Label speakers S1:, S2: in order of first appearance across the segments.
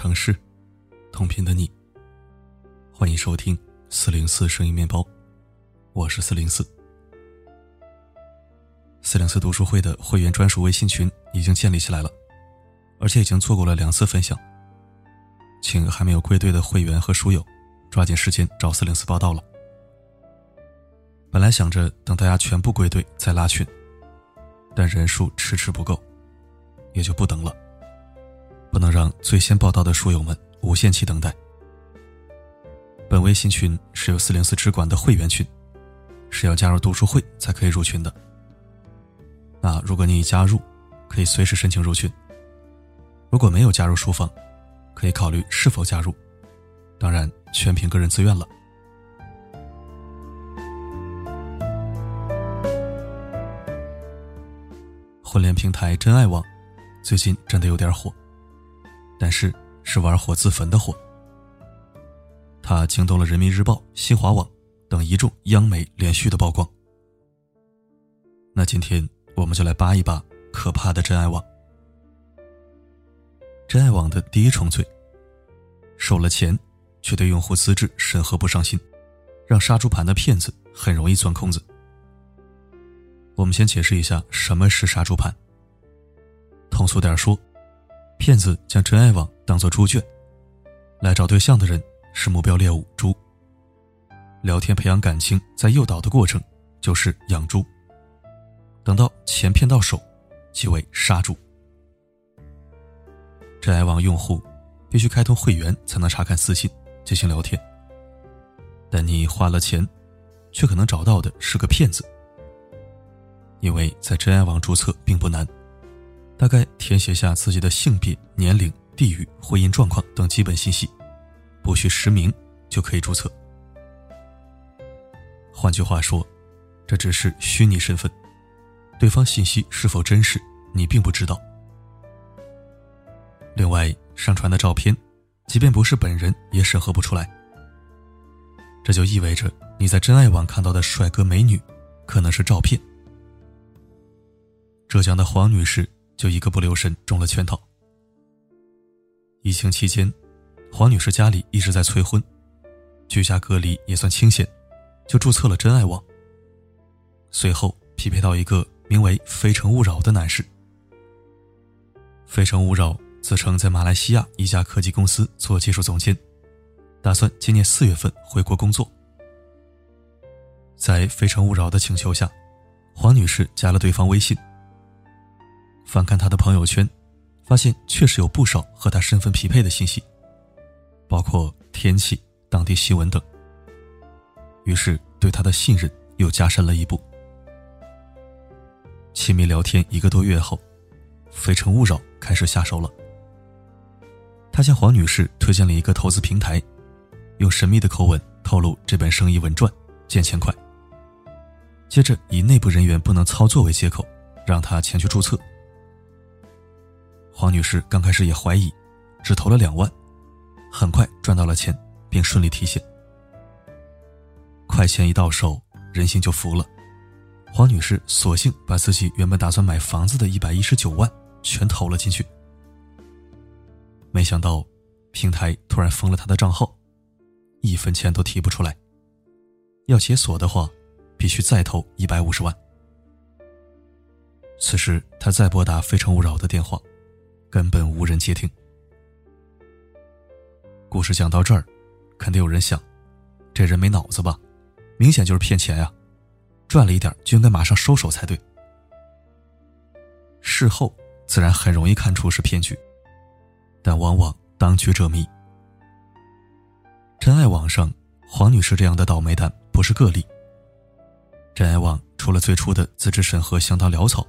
S1: 城市，同频的你。欢迎收听四零四声音面包，我是四零四。四零四读书会的会员专属微信群已经建立起来了，而且已经做过了两次分享。请还没有归队的会员和书友，抓紧时间找四零四报道了。本来想着等大家全部归队再拉群，但人数迟迟不够，也就不等了。不能让最先报道的书友们无限期等待。本微信群是由四零四直管的会员群，是要加入读书会才可以入群的。那如果你已加入，可以随时申请入群；如果没有加入书房，可以考虑是否加入，当然全凭个人自愿了。婚恋平台真爱网最近真的有点火。但是是玩火自焚的火，它惊动了人民日报、新华网等一众央媒连续的曝光。那今天我们就来扒一扒可怕的真爱网。真爱网的第一重罪：收了钱，却对用户资质审核不上心，让杀猪盘的骗子很容易钻空子。我们先解释一下什么是杀猪盘。通俗点说。骗子将真爱网当作猪圈，来找对象的人是目标猎物猪。聊天培养感情，在诱导的过程就是养猪。等到钱骗到手，即为杀猪。真爱网用户必须开通会员才能查看私信进行聊天，但你花了钱，却可能找到的是个骗子。因为在真爱网注册并不难。大概填写下自己的性别、年龄、地域、婚姻状况等基本信息，不需实名就可以注册。换句话说，这只是虚拟身份，对方信息是否真实，你并不知道。另外，上传的照片，即便不是本人，也审核不出来。这就意味着你在真爱网看到的帅哥美女，可能是照片。浙江的黄女士。就一个不留神中了圈套。疫情期间，黄女士家里一直在催婚，居家隔离也算清闲，就注册了真爱网。随后匹配到一个名为“非诚勿扰”的男士。非诚勿扰自称在马来西亚一家科技公司做技术总监，打算今年四月份回国工作。在非诚勿扰的请求下，黄女士加了对方微信。翻看他的朋友圈，发现确实有不少和他身份匹配的信息，包括天气、当地新闻等。于是对他的信任又加深了一步。亲密聊天一个多月后，非诚勿扰开始下手了。他向黄女士推荐了一个投资平台，用神秘的口吻透露这本生意稳赚，见钱快。接着以内部人员不能操作为借口，让他前去注册。黄女士刚开始也怀疑，只投了两万，很快赚到了钱，并顺利提现。快钱一到手，人心就服了。黄女士索性把自己原本打算买房子的一百一十九万全投了进去。没想到，平台突然封了她的账号，一分钱都提不出来。要解锁的话，必须再投一百五十万。此时，她再拨打非诚勿扰的电话。根本无人接听。故事讲到这儿，肯定有人想：这人没脑子吧？明显就是骗钱呀！赚了一点就应该马上收手才对。事后自然很容易看出是骗局，但往往当局者迷。真爱网上，黄女士这样的倒霉蛋不是个例。真爱网除了最初的资质审核相当潦草，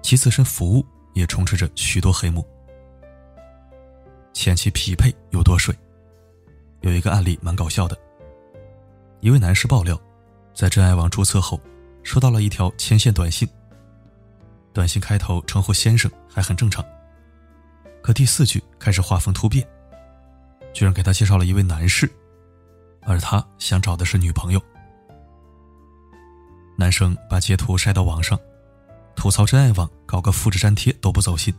S1: 其自身服务。也充斥着许多黑幕，前期匹配有多水？有一个案例蛮搞笑的。一位男士爆料，在真爱网注册后，收到了一条牵线短信。短信开头称呼先生还很正常，可第四句开始画风突变，居然给他介绍了一位男士，而他想找的是女朋友。男生把截图晒到网上。吐槽真爱网搞个复制粘贴都不走心，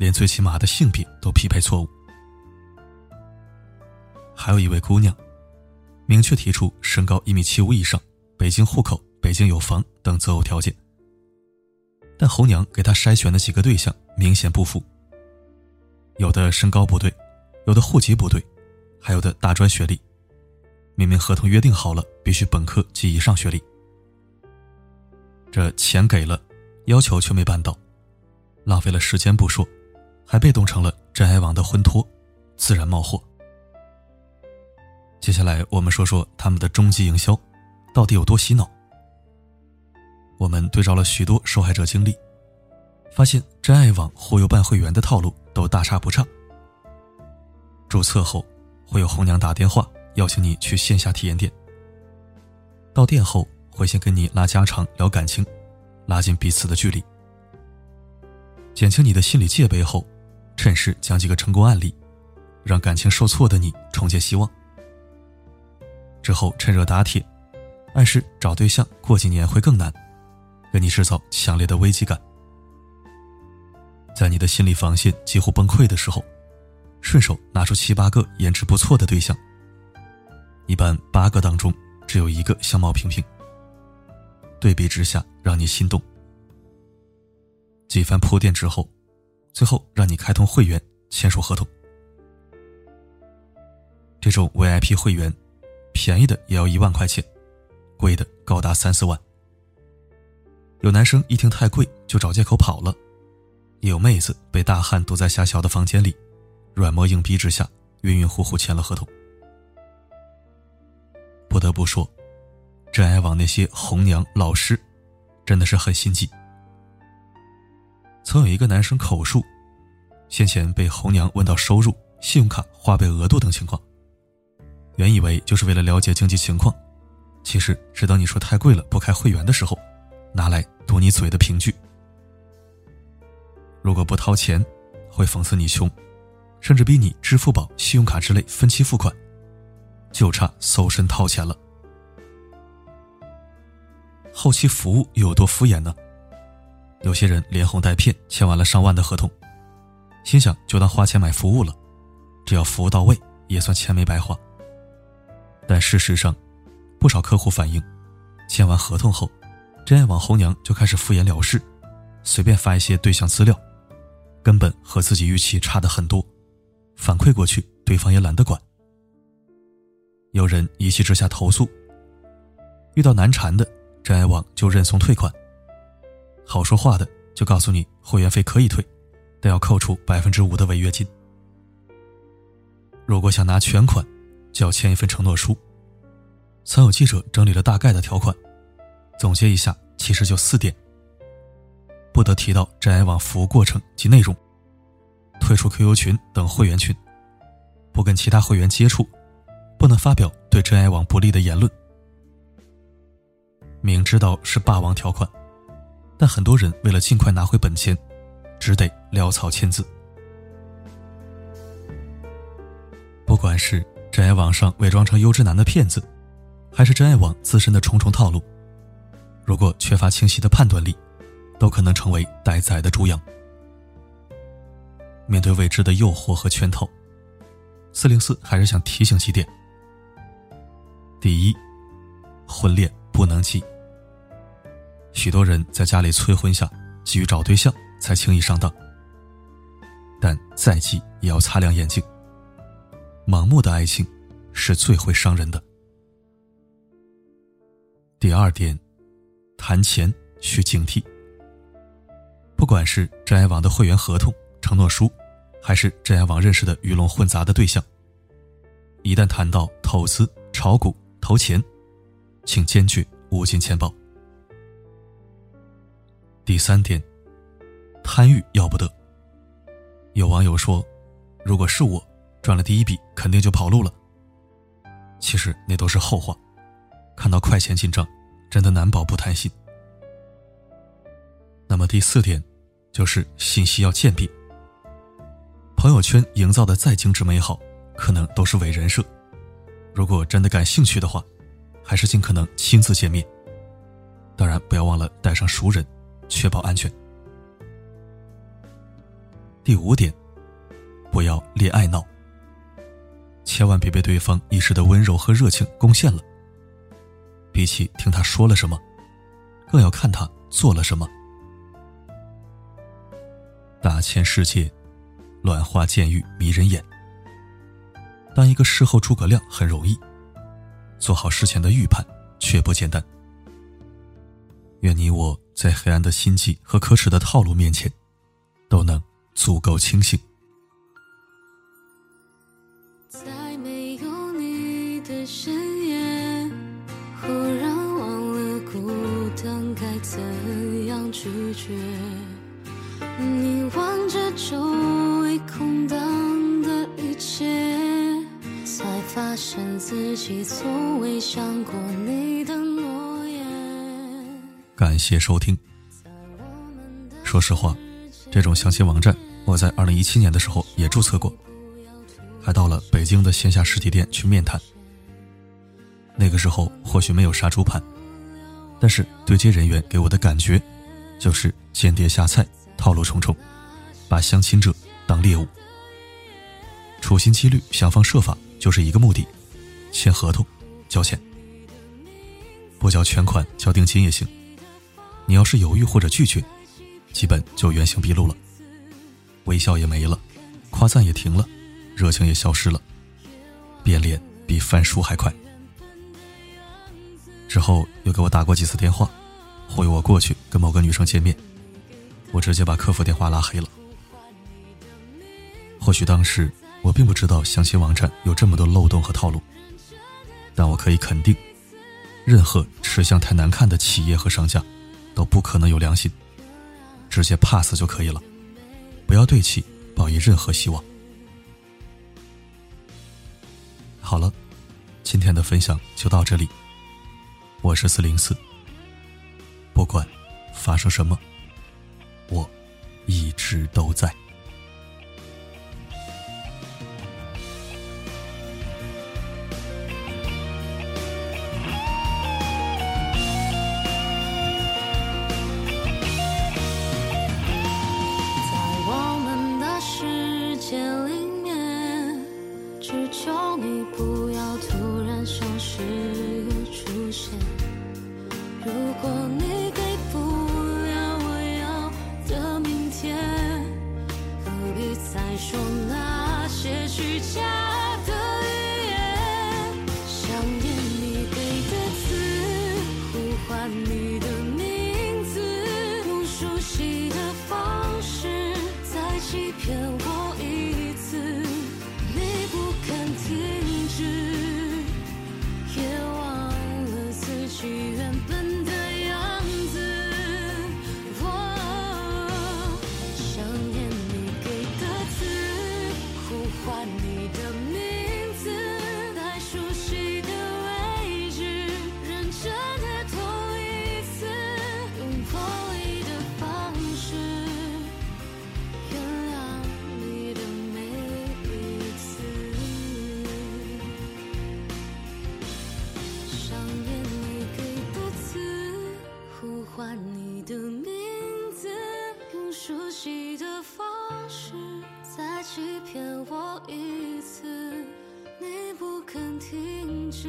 S1: 连最起码的性别都匹配错误，还有一位姑娘，明确提出身高一米七五以上，北京户口、北京有房等择偶条件。但红娘给他筛选的几个对象明显不符，有的身高不对，有的户籍不对，还有的大专学历。明明合同约定好了，必须本科及以上学历。这钱给了，要求却没办到，浪费了时间不说，还被动成了真爱网的婚托，自然冒火。接下来我们说说他们的终极营销，到底有多洗脑？我们对照了许多受害者经历，发现真爱网忽悠办会员的套路都大差不差。注册后会有红娘打电话。邀请你去线下体验店。到店后会先跟你拉家常、聊感情，拉近彼此的距离，减轻你的心理戒备后，趁势讲几个成功案例，让感情受挫的你重见希望。之后趁热打铁，暗示找对象过几年会更难，给你制造强烈的危机感。在你的心理防线几乎崩溃的时候，顺手拿出七八个颜值不错的对象。一般八个当中只有一个相貌平平，对比之下让你心动。几番铺垫之后，最后让你开通会员，签署合同。这种 VIP 会员，便宜的也要一万块钱，贵的高达三四万。有男生一听太贵就找借口跑了，也有妹子被大汉堵在狭小的房间里，软磨硬逼之下，晕晕乎乎签了合同。不得不说，真爱网那些红娘老师，真的是很心机。曾有一个男生口述，先前被红娘问到收入、信用卡花呗额度等情况，原以为就是为了了解经济情况，其实是等你说太贵了不开会员的时候，拿来堵你嘴的凭据。如果不掏钱，会讽刺你穷，甚至逼你支付宝、信用卡之类分期付款。就差搜身掏钱了。后期服务又有多敷衍呢？有些人连哄带骗签完了上万的合同，心想就当花钱买服务了，只要服务到位，也算钱没白花。但事实上，不少客户反映，签完合同后，真爱网红娘就开始敷衍了事，随便发一些对象资料，根本和自己预期差的很多，反馈过去，对方也懒得管。有人一气之下投诉，遇到难缠的，真爱网就认怂退款；好说话的就告诉你会员费可以退，但要扣除百分之五的违约金。如果想拿全款，就要签一份承诺书。曾有记者整理了大概的条款，总结一下，其实就四点：不得提到真爱网服务过程及内容，退出 QQ 群等会员群，不跟其他会员接触。不能发表对真爱网不利的言论。明知道是霸王条款，但很多人为了尽快拿回本钱，只得潦草签字。不管是真爱网上伪装成优质男的骗子，还是真爱网自身的重重套路，如果缺乏清晰的判断力，都可能成为待宰的猪羊。面对未知的诱惑和圈套，四零四还是想提醒几点。第一，婚恋不能急。许多人在家里催婚下，急于找对象才轻易上当。但再急也要擦亮眼睛。盲目的爱情是最会伤人的。第二点，谈钱需警惕。不管是真爱网的会员合同、承诺书，还是真爱网认识的鱼龙混杂的对象，一旦谈到投资、炒股，投钱，请坚决捂紧钱包。第三点，贪欲要不得。有网友说：“如果是我赚了第一笔，肯定就跑路了。”其实那都是后话。看到快钱进账，真的难保不贪心。那么第四点，就是信息要鉴别。朋友圈营造的再精致美好，可能都是伪人设。如果真的感兴趣的话，还是尽可能亲自见面。当然，不要忘了带上熟人，确保安全。第五点，不要恋爱脑。千万别被对方一时的温柔和热情攻陷了。比起听他说了什么，更要看他做了什么。大千世界，乱花渐欲迷人眼。当一个事后诸葛亮很容易，做好事前的预判却不简单。愿你我在黑暗的心计和可耻的套路面前，都能足够清醒。
S2: 在没有你的深夜，忽然忘了孤单该怎样拒绝。你望着周自己从未想过你的诺言。
S1: 感谢收听。说实话，这种相亲网站，我在二零一七年的时候也注册过，还到了北京的线下实体店去面谈。那个时候或许没有杀猪盘，但是对接人员给我的感觉，就是间谍下菜。套路重重，把相亲者当猎物，处心积虑、想方设法，就是一个目的：签合同、交钱。不交全款，交定金也行。你要是犹豫或者拒绝，基本就原形毕露了，微笑也没了，夸赞也停了，热情也消失了，变脸比翻书还快。之后又给我打过几次电话，忽悠我过去跟某个女生见面。我直接把客服电话拉黑了。或许当时我并不知道相亲网站有这么多漏洞和套路，但我可以肯定，任何吃相太难看的企业和商家，都不可能有良心。直接 pass 就可以了，不要对其抱以任何希望。好了，今天的分享就到这里。我是四零四，不管发生什么。我一直都在。
S2: 在肯停止，